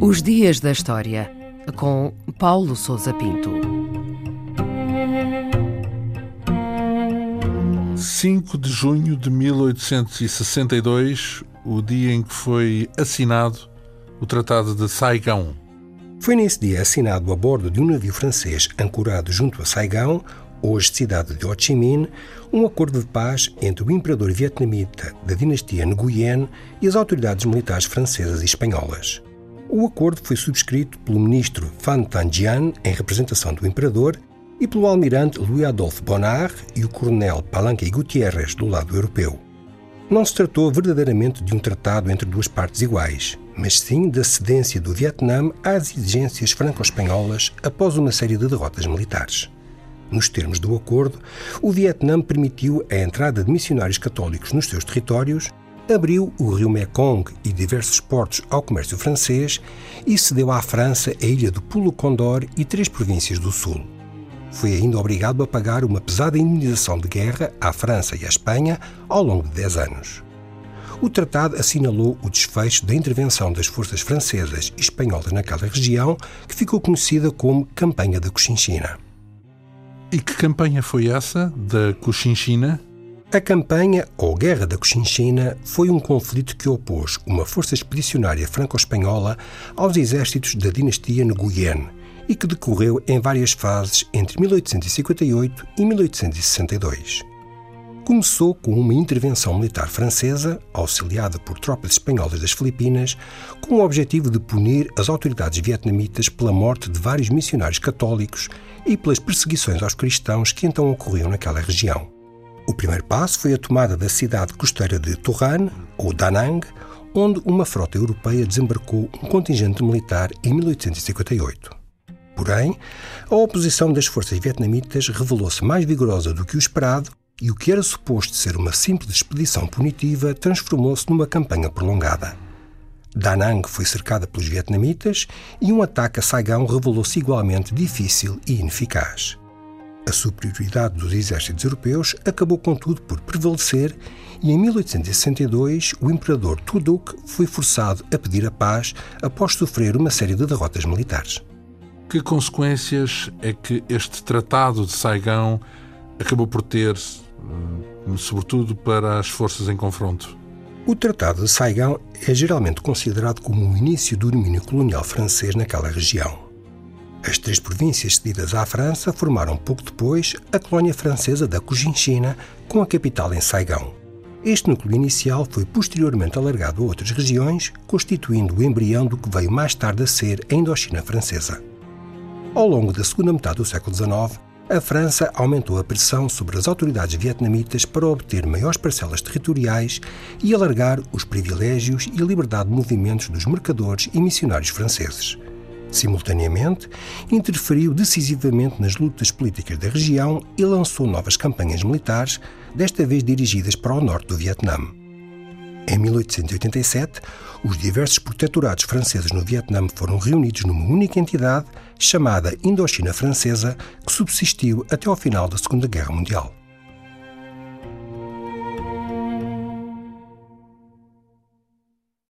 Os Dias da História, com Paulo Souza Pinto. 5 de junho de 1862, o dia em que foi assinado o Tratado de Saigão. Foi nesse dia assinado a bordo de um navio francês ancorado junto a Saigão, hoje cidade de Ho Chi Minh, um acordo de paz entre o imperador vietnamita da dinastia Nguyen e as autoridades militares francesas e espanholas. O acordo foi subscrito pelo ministro Phan Thanh Gian, em representação do imperador, e pelo almirante Louis Adolphe Bonnard e o coronel Palanque Gutierrez, do lado europeu. Não se tratou verdadeiramente de um tratado entre duas partes iguais, mas sim da cedência do Vietnã às exigências franco-espanholas após uma série de derrotas militares. Nos termos do acordo, o Vietnã permitiu a entrada de missionários católicos nos seus territórios abriu o rio Mekong e diversos portos ao comércio francês e cedeu à França a ilha do Pulo Condor e três províncias do sul. Foi ainda obrigado a pagar uma pesada indenização de guerra à França e à Espanha ao longo de dez anos. O tratado assinalou o desfecho da intervenção das forças francesas e espanholas naquela região, que ficou conhecida como Campanha da Cochinchina. E que campanha foi essa, da Cochinchina? A campanha, ou Guerra da Cochinchina, foi um conflito que opôs uma força expedicionária franco-espanhola aos exércitos da dinastia Nguyen e que decorreu em várias fases entre 1858 e 1862. Começou com uma intervenção militar francesa, auxiliada por tropas espanholas das Filipinas, com o objetivo de punir as autoridades vietnamitas pela morte de vários missionários católicos e pelas perseguições aos cristãos que então ocorriam naquela região. O primeiro passo foi a tomada da cidade costeira de Turan, ou Da Nang, onde uma frota europeia desembarcou um contingente militar em 1858. Porém, a oposição das forças vietnamitas revelou-se mais vigorosa do que o esperado e o que era suposto ser uma simples expedição punitiva transformou-se numa campanha prolongada. Da Nang foi cercada pelos vietnamitas e um ataque a Saigon revelou-se igualmente difícil e ineficaz. A superioridade dos exércitos europeus acabou, contudo, por prevalecer e em 1862 o imperador Tu Duc foi forçado a pedir a paz após sofrer uma série de derrotas militares. Que consequências é que este Tratado de Saigão acabou por ter, sobretudo para as forças em confronto? O Tratado de Saigão é geralmente considerado como o início do domínio colonial francês naquela região. As três províncias cedidas à França formaram pouco depois a colónia francesa da Cochinchina, com a capital em Saigão. Este núcleo inicial foi posteriormente alargado a outras regiões, constituindo o embrião do que veio mais tarde a ser a Indochina francesa. Ao longo da segunda metade do século XIX, a França aumentou a pressão sobre as autoridades vietnamitas para obter maiores parcelas territoriais e alargar os privilégios e liberdade de movimentos dos mercadores e missionários franceses. Simultaneamente, interferiu decisivamente nas lutas políticas da região e lançou novas campanhas militares, desta vez dirigidas para o norte do Vietnã. Em 1887, os diversos protetorados franceses no Vietnã foram reunidos numa única entidade chamada Indochina Francesa, que subsistiu até ao final da Segunda Guerra Mundial.